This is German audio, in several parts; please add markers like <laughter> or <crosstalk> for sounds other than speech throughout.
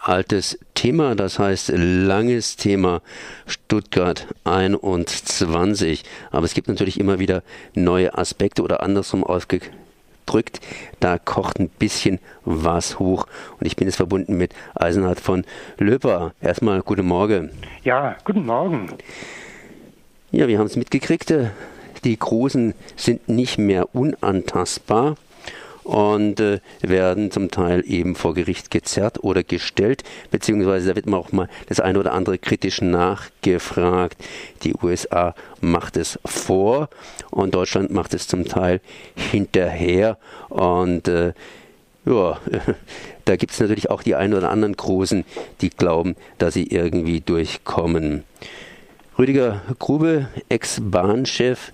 altes Thema, das heißt langes Thema Stuttgart 21. Aber es gibt natürlich immer wieder neue Aspekte oder andersrum ausgedrückt. Da kocht ein bisschen was hoch. Und ich bin jetzt verbunden mit Eisenhard von Löper. Erstmal guten Morgen. Ja, guten Morgen. Ja, wir haben es mitgekriegt. Die Großen sind nicht mehr unantastbar und äh, werden zum Teil eben vor Gericht gezerrt oder gestellt, beziehungsweise da wird man auch mal das eine oder andere kritisch nachgefragt. Die USA macht es vor und Deutschland macht es zum Teil hinterher und äh, ja, <laughs> da gibt es natürlich auch die einen oder anderen Großen, die glauben, dass sie irgendwie durchkommen. Rüdiger Grube, Ex-Bahnchef,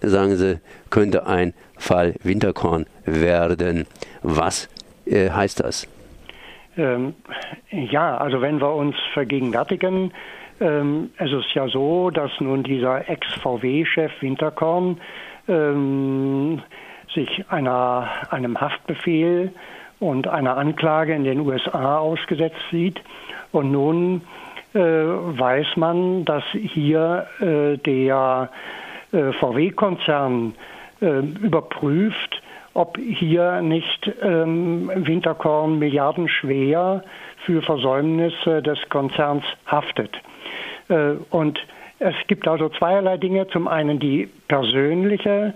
sagen sie, könnte ein Fall Winterkorn werden. Was äh, heißt das? Ähm, ja, also wenn wir uns vergegenwärtigen, ähm, es ist ja so, dass nun dieser Ex-VW-Chef Winterkorn ähm, sich einer, einem Haftbefehl und einer Anklage in den USA ausgesetzt sieht. Und nun äh, weiß man, dass hier äh, der äh, VW-Konzern überprüft, ob hier nicht ähm, Winterkorn milliardenschwer für Versäumnisse des Konzerns haftet. Äh, und es gibt also zweierlei Dinge. Zum einen die persönliche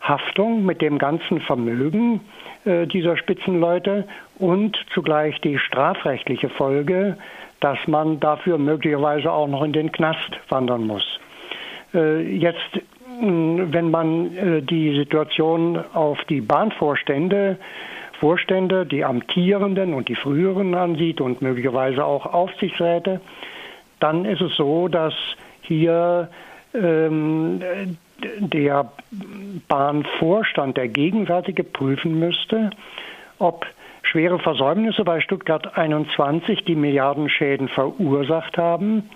Haftung mit dem ganzen Vermögen äh, dieser Spitzenleute und zugleich die strafrechtliche Folge, dass man dafür möglicherweise auch noch in den Knast wandern muss. Äh, jetzt wenn man äh, die Situation auf die Bahnvorstände, Vorstände, die amtierenden und die früheren ansieht und möglicherweise auch Aufsichtsräte, dann ist es so, dass hier ähm, der Bahnvorstand, der gegenwärtige, prüfen müsste, ob schwere Versäumnisse bei Stuttgart 21 die Milliardenschäden verursacht haben,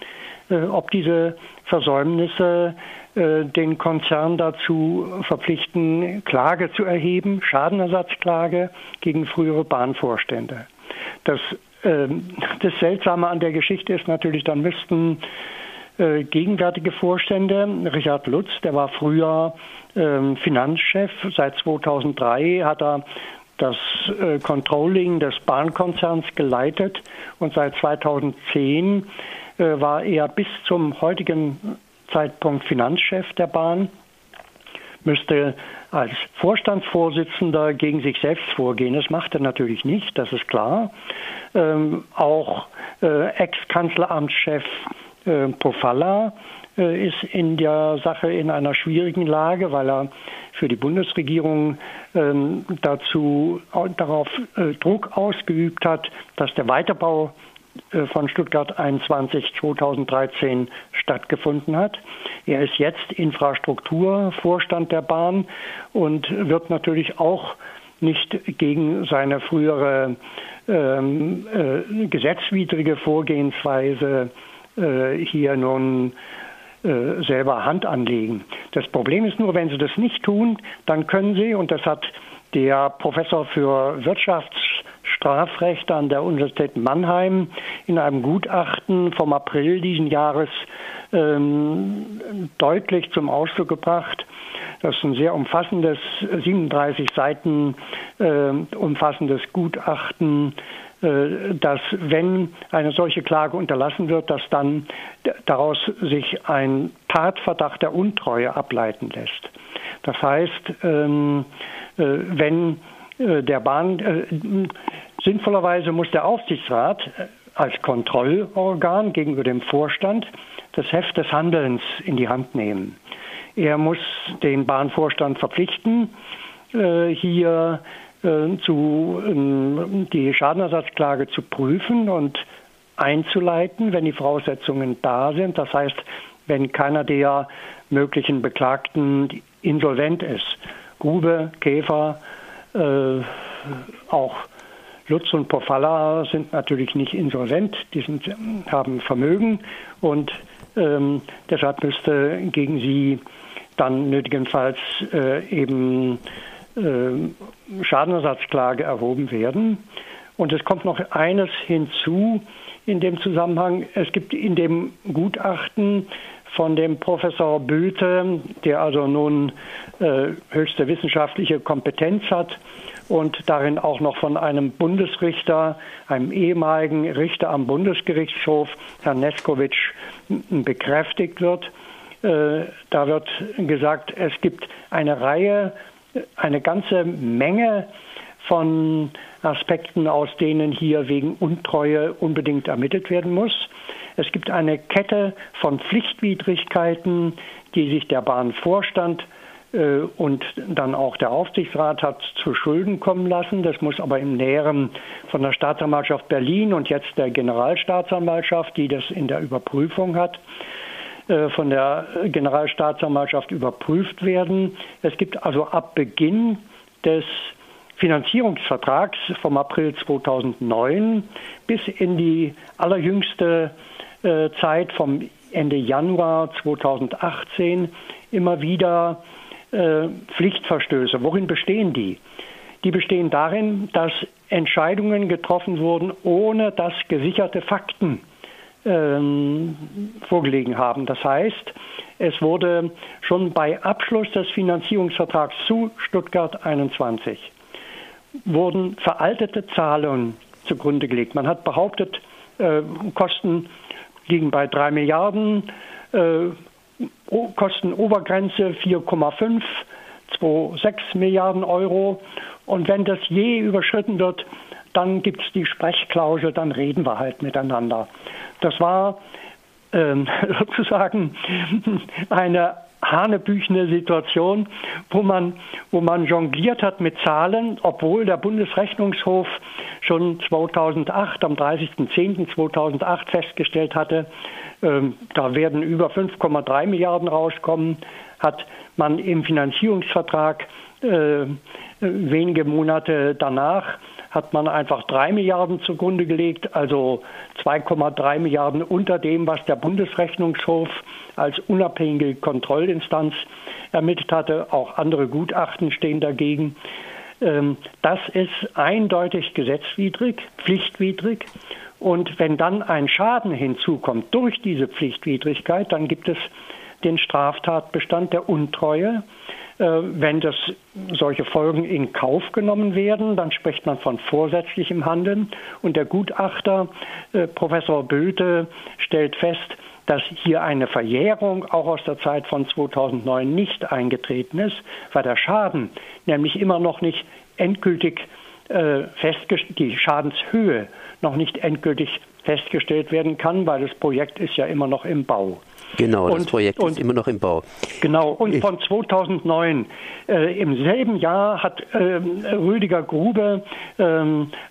äh, ob diese Versäumnisse den Konzern dazu verpflichten, Klage zu erheben, Schadenersatzklage gegen frühere Bahnvorstände. Das, äh, das Seltsame an der Geschichte ist natürlich, dann müssten äh, gegenwärtige Vorstände, Richard Lutz, der war früher äh, Finanzchef, seit 2003 hat er das äh, Controlling des Bahnkonzerns geleitet und seit 2010 äh, war er bis zum heutigen Zeitpunkt Finanzchef der Bahn, müsste als Vorstandsvorsitzender gegen sich selbst vorgehen. Das macht er natürlich nicht, das ist klar. Ähm, auch äh, Ex-Kanzleramtschef äh, Pofalla äh, ist in der Sache in einer schwierigen Lage, weil er für die Bundesregierung ähm, dazu darauf äh, Druck ausgeübt hat, dass der Weiterbau äh, von Stuttgart 21 2013 stattgefunden hat. Er ist jetzt Infrastrukturvorstand der Bahn und wird natürlich auch nicht gegen seine frühere ähm, äh, gesetzwidrige Vorgehensweise äh, hier nun äh, selber Hand anlegen. Das Problem ist nur, wenn Sie das nicht tun, dann können Sie, und das hat der Professor für Wirtschaftsstrafrecht an der Universität Mannheim in einem Gutachten vom April diesen Jahres ähm, deutlich zum Ausdruck gebracht. Das ist ein sehr umfassendes, 37 Seiten äh, umfassendes Gutachten, äh, dass wenn eine solche Klage unterlassen wird, dass dann daraus sich ein Tatverdacht der Untreue ableiten lässt. Das heißt, ähm, äh, wenn äh, der Bahn sinnvollerweise muss der Aufsichtsrat als Kontrollorgan gegenüber dem Vorstand das Heft des Handelns in die Hand nehmen. Er muss den Bahnvorstand verpflichten, hier zu, ähm, die Schadenersatzklage zu prüfen und einzuleiten, wenn die Voraussetzungen da sind. Das heißt, wenn keiner der möglichen Beklagten insolvent ist. Grube, Käfer, äh, auch Lutz und Pofalla sind natürlich nicht insolvent, die sind, haben Vermögen und ähm, deshalb müsste gegen sie dann nötigenfalls äh, eben äh, Schadenersatzklage erhoben werden. Und es kommt noch eines hinzu in dem Zusammenhang. Es gibt in dem Gutachten von dem Professor Böte, der also nun äh, höchste wissenschaftliche Kompetenz hat und darin auch noch von einem Bundesrichter, einem ehemaligen Richter am Bundesgerichtshof, Herrn Neskowitsch, bekräftigt wird. Äh, da wird gesagt, es gibt eine Reihe, eine ganze Menge von Aspekten, aus denen hier wegen Untreue unbedingt ermittelt werden muss. Es gibt eine Kette von Pflichtwidrigkeiten, die sich der Bahnvorstand äh, und dann auch der Aufsichtsrat hat zu Schulden kommen lassen. Das muss aber im Näheren von der Staatsanwaltschaft Berlin und jetzt der Generalstaatsanwaltschaft, die das in der Überprüfung hat, äh, von der Generalstaatsanwaltschaft überprüft werden. Es gibt also ab Beginn des Finanzierungsvertrags vom April 2009 bis in die allerjüngste Zeit vom Ende Januar 2018 immer wieder äh, Pflichtverstöße. Worin bestehen die? Die bestehen darin, dass Entscheidungen getroffen wurden, ohne dass gesicherte Fakten ähm, vorgelegen haben. Das heißt, es wurde schon bei Abschluss des Finanzierungsvertrags zu Stuttgart 21 wurden veraltete Zahlen zugrunde gelegt. Man hat behauptet, äh, Kosten liegen bei 3 Milliarden, Kostenobergrenze 4,5, 2,6 Milliarden Euro. Und wenn das je überschritten wird, dann gibt es die Sprechklausel, dann reden wir halt miteinander. Das war ähm, <laughs> sozusagen eine hanebüchene Situation, wo man, wo man jongliert hat mit Zahlen, obwohl der Bundesrechnungshof schon 2008, am 30.10.2008 festgestellt hatte, ähm, da werden über 5,3 Milliarden rauskommen, hat man im Finanzierungsvertrag äh, wenige Monate danach hat man einfach drei Milliarden zugrunde gelegt, also 2,3 Milliarden unter dem, was der Bundesrechnungshof als unabhängige Kontrollinstanz ermittelt hatte. Auch andere Gutachten stehen dagegen. Ähm, das ist eindeutig gesetzwidrig, pflichtwidrig. Und wenn dann ein Schaden hinzukommt durch diese Pflichtwidrigkeit, dann gibt es den Straftatbestand der Untreue. Äh, wenn das solche Folgen in Kauf genommen werden, dann spricht man von vorsätzlichem Handeln. Und der Gutachter äh, Professor Böte stellt fest, dass hier eine Verjährung auch aus der Zeit von 2009 nicht eingetreten ist, weil der Schaden nämlich immer noch nicht endgültig äh, festgestellt, die Schadenshöhe noch nicht endgültig festgestellt werden kann, weil das Projekt ist ja immer noch im Bau. Genau, das Projekt und, ist immer noch im Bau. Genau, und ich, von 2009, äh, im selben Jahr hat äh, Rüdiger Grube äh,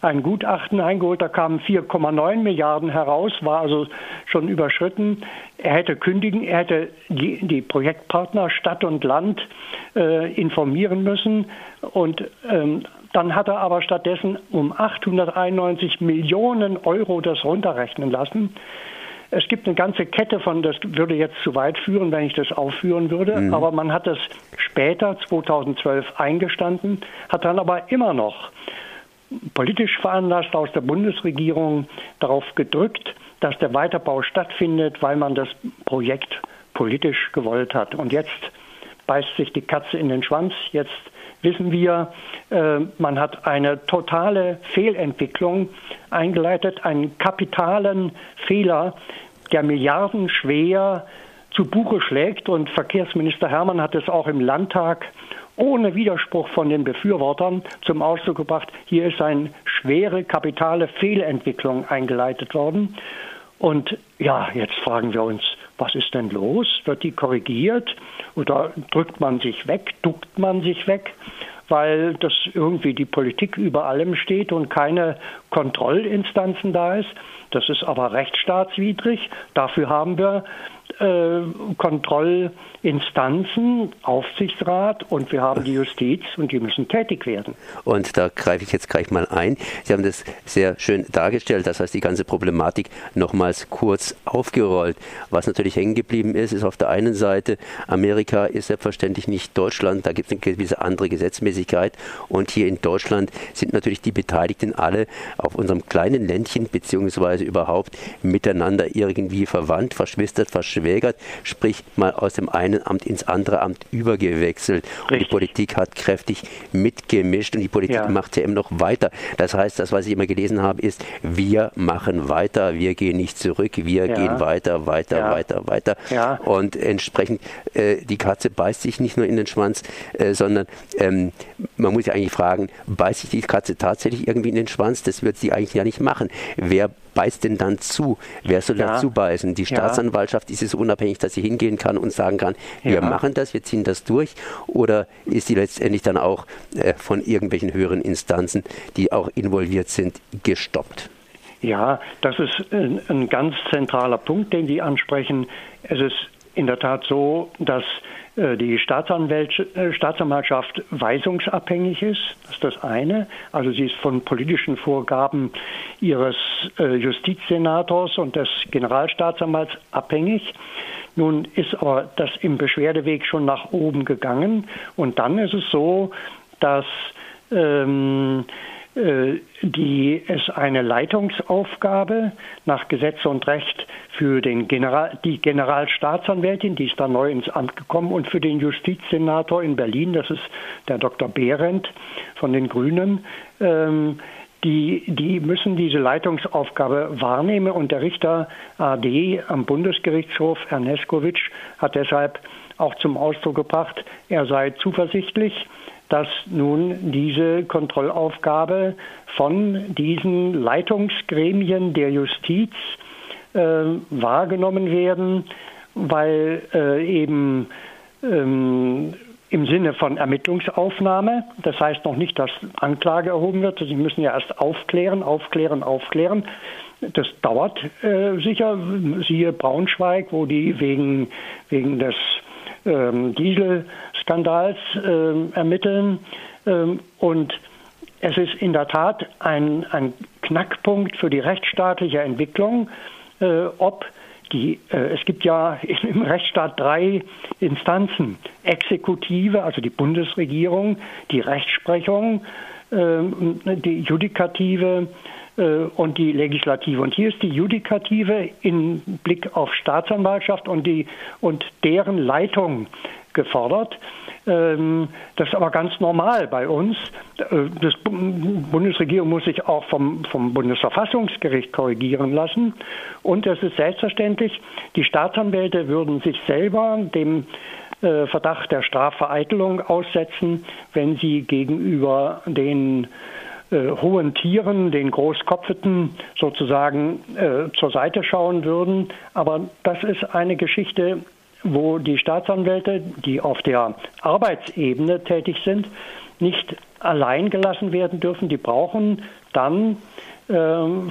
ein Gutachten eingeholt, da kamen 4,9 Milliarden heraus, war also schon überschritten. Er hätte kündigen, er hätte die, die Projektpartner Stadt und Land äh, informieren müssen und ähm, dann hat er aber stattdessen um 891 Millionen Euro das runterrechnen lassen. Es gibt eine ganze Kette von, das würde jetzt zu weit führen, wenn ich das aufführen würde, mhm. aber man hat das später, 2012, eingestanden, hat dann aber immer noch politisch veranlasst aus der Bundesregierung darauf gedrückt, dass der Weiterbau stattfindet, weil man das Projekt politisch gewollt hat. Und jetzt beißt sich die Katze in den Schwanz. Jetzt wissen wir, äh, man hat eine totale Fehlentwicklung eingeleitet, einen kapitalen Fehler, der milliardenschwer zu Buche schlägt. Und Verkehrsminister Hermann hat es auch im Landtag ohne Widerspruch von den Befürwortern zum Ausdruck gebracht, hier ist eine schwere kapitale Fehlentwicklung eingeleitet worden. Und ja, jetzt fragen wir uns, was ist denn los? Wird die korrigiert oder drückt man sich weg, duckt man sich weg? weil das irgendwie die Politik über allem steht und keine Kontrollinstanzen da ist. Das ist aber rechtsstaatswidrig. Dafür haben wir äh, Kontrollinstanzen, Aufsichtsrat und wir haben die Justiz und die müssen tätig werden. Und da greife ich jetzt gleich mal ein. Sie haben das sehr schön dargestellt, das heißt die ganze Problematik nochmals kurz aufgerollt. Was natürlich hängen geblieben ist, ist auf der einen Seite, Amerika ist selbstverständlich nicht Deutschland, da gibt es eine gewisse andere Gesetzmäßigkeit und hier in Deutschland sind natürlich die Beteiligten alle auf unserem kleinen Ländchen beziehungsweise überhaupt miteinander irgendwie verwandt, verschwistert, verschwägert, sprich mal aus dem einen Amt ins andere Amt übergewechselt. Richtig. Und die Politik hat kräftig mitgemischt und die Politik ja. macht ja eben noch weiter. Das heißt, das, was ich immer gelesen habe, ist, wir machen weiter, wir gehen nicht zurück, wir ja. gehen weiter, weiter, ja. weiter, weiter. Und entsprechend, äh, die Katze beißt sich nicht nur in den Schwanz, äh, sondern ähm, man muss ja eigentlich fragen, beißt sich die Katze tatsächlich irgendwie in den Schwanz? Das wird sie eigentlich ja nicht machen. Wer beißt denn dann zu? Wer soll ja. dazu beißen? Die Staatsanwaltschaft ist es so unabhängig, dass sie hingehen kann und sagen kann, wir ja. machen das, wir ziehen das durch? Oder ist sie letztendlich dann auch äh, von irgendwelchen höheren Instanzen, die auch involviert sind, gestoppt? Ja, das ist ein, ein ganz zentraler Punkt, den Sie ansprechen. Es ist in der Tat so, dass die äh, Staatsanwaltschaft weisungsabhängig ist. Das ist das eine. Also sie ist von politischen Vorgaben ihres äh, Justizsenators und des Generalstaatsanwalts abhängig. Nun ist aber das im Beschwerdeweg schon nach oben gegangen. Und dann ist es so, dass ähm, äh, die es eine Leitungsaufgabe nach Gesetz und Recht für den General, die Generalstaatsanwältin, die ist da neu ins Amt gekommen, und für den Justizsenator in Berlin, das ist der Dr. Behrendt von den Grünen, ähm, die, die müssen diese Leitungsaufgabe wahrnehmen und der Richter AD am Bundesgerichtshof, Herr Neskowitsch, hat deshalb auch zum Ausdruck gebracht, er sei zuversichtlich, dass nun diese Kontrollaufgabe von diesen Leitungsgremien der Justiz äh, wahrgenommen werden, weil äh, eben ähm, im Sinne von Ermittlungsaufnahme, das heißt noch nicht, dass Anklage erhoben wird, sie müssen ja erst aufklären, aufklären, aufklären. Das dauert äh, sicher, siehe Braunschweig, wo die wegen, wegen des ähm, Dieselskandals ähm, ermitteln. Ähm, und es ist in der Tat ein, ein Knackpunkt für die rechtsstaatliche Entwicklung, äh, ob die, äh, es gibt ja <laughs> im Rechtsstaat drei Instanzen. Exekutive, also die Bundesregierung, die Rechtsprechung, äh, die Judikative äh, und die Legislative. Und hier ist die Judikative im Blick auf Staatsanwaltschaft und, die, und deren Leitung gefordert. Ähm, das ist aber ganz normal bei uns. Äh, die Bundesregierung muss sich auch vom, vom Bundesverfassungsgericht korrigieren lassen. Und es ist selbstverständlich, die Staatsanwälte würden sich selber dem äh, Verdacht der Strafvereitelung aussetzen, wenn sie gegenüber den äh, hohen Tieren, den Großkopfeten sozusagen äh, zur Seite schauen würden. Aber das ist eine Geschichte, wo die Staatsanwälte, die auf der Arbeitsebene tätig sind, nicht allein gelassen werden dürfen. Die brauchen dann äh,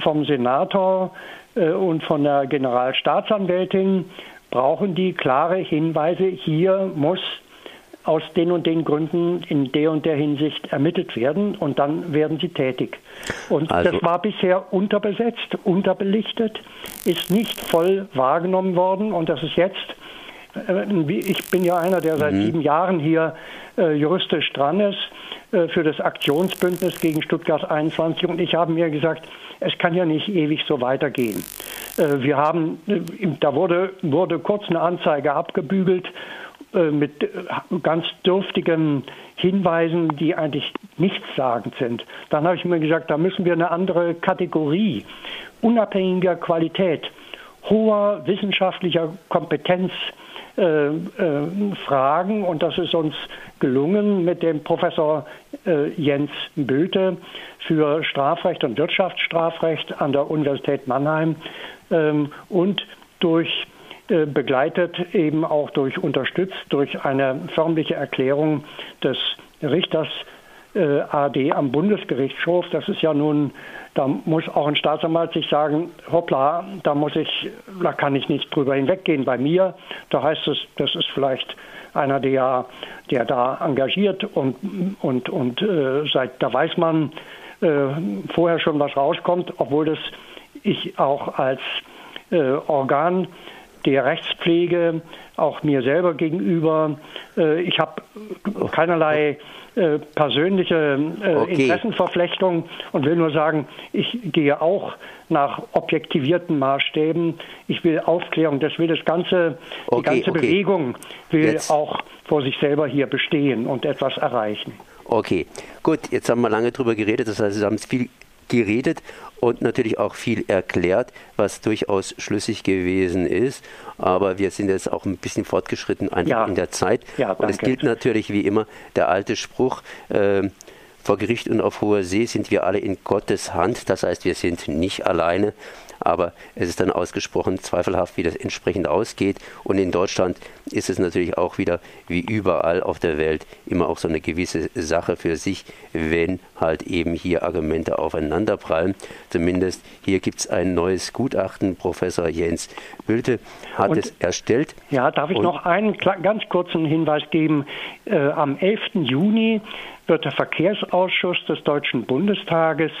vom Senator äh, und von der Generalstaatsanwältin brauchen die klare Hinweise, hier muss aus den und den Gründen in der und der Hinsicht ermittelt werden und dann werden sie tätig. Und also, das war bisher unterbesetzt, unterbelichtet, ist nicht voll wahrgenommen worden und das ist jetzt, ich bin ja einer, der seit mhm. sieben Jahren hier äh, juristisch dran ist äh, für das Aktionsbündnis gegen Stuttgart 21 und ich habe mir gesagt, es kann ja nicht ewig so weitergehen. Äh, wir haben, äh, da wurde, wurde kurz eine Anzeige abgebügelt äh, mit äh, ganz dürftigen Hinweisen, die eigentlich nichtssagend sind. Dann habe ich mir gesagt, da müssen wir eine andere Kategorie unabhängiger Qualität, hoher wissenschaftlicher Kompetenz äh, äh, fragen. Und das ist uns gelungen mit dem Professor äh, Jens Böte für Strafrecht und Wirtschaftsstrafrecht an der Universität Mannheim ähm, und durch äh, begleitet eben auch durch unterstützt durch eine förmliche Erklärung des Richters AD am Bundesgerichtshof. Das ist ja nun, da muss auch ein Staatsanwalt sich sagen, hoppla, da muss ich, da kann ich nicht drüber hinweggehen. Bei mir, da heißt es, das ist vielleicht einer, der, der da engagiert und, und, und äh, seit, da weiß man äh, vorher schon, was rauskommt, obwohl das ich auch als äh, Organ der Rechtspflege, auch mir selber gegenüber. Äh, ich habe keinerlei äh, persönliche äh, okay. Interessenverflechtung und will nur sagen, ich gehe auch nach objektivierten Maßstäben. Ich will Aufklärung, das will das ganze, okay, die ganze okay. Bewegung will jetzt. auch vor sich selber hier bestehen und etwas erreichen. Okay, gut, jetzt haben wir lange drüber geredet, das heißt, Sie haben viel geredet und natürlich auch viel erklärt, was durchaus schlüssig gewesen ist. Aber wir sind jetzt auch ein bisschen fortgeschritten einfach ja. in der Zeit. Ja, und es gilt natürlich wie immer der alte Spruch, äh, vor Gericht und auf hoher See sind wir alle in Gottes Hand. Das heißt, wir sind nicht alleine aber es ist dann ausgesprochen zweifelhaft, wie das entsprechend ausgeht. Und in Deutschland ist es natürlich auch wieder, wie überall auf der Welt, immer auch so eine gewisse Sache für sich, wenn halt eben hier Argumente aufeinanderprallen. Zumindest hier gibt es ein neues Gutachten. Professor Jens Bülte hat Und, es erstellt. Ja, darf ich noch einen ganz kurzen Hinweis geben? Äh, am 11. Juni wird der Verkehrsausschuss des Deutschen Bundestages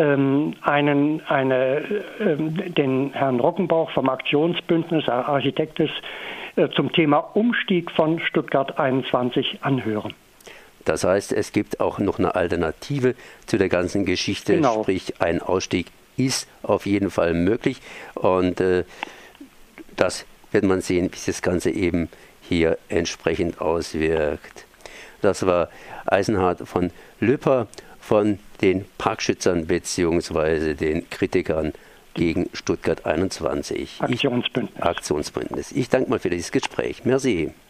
einen, eine, ähm, den Herrn Rockenbauch vom Aktionsbündnis Architektes äh, zum Thema Umstieg von Stuttgart 21 anhören. Das heißt, es gibt auch noch eine Alternative zu der ganzen Geschichte, genau. sprich ein Ausstieg ist auf jeden Fall möglich und äh, das wird man sehen, wie sich das Ganze eben hier entsprechend auswirkt. Das war Eisenhard von Lüpper von den Parkschützern bzw. den Kritikern gegen Stuttgart 21. Aktionsbündnis. Ich, Aktionsbündnis. Ich danke mal für dieses Gespräch. Merci.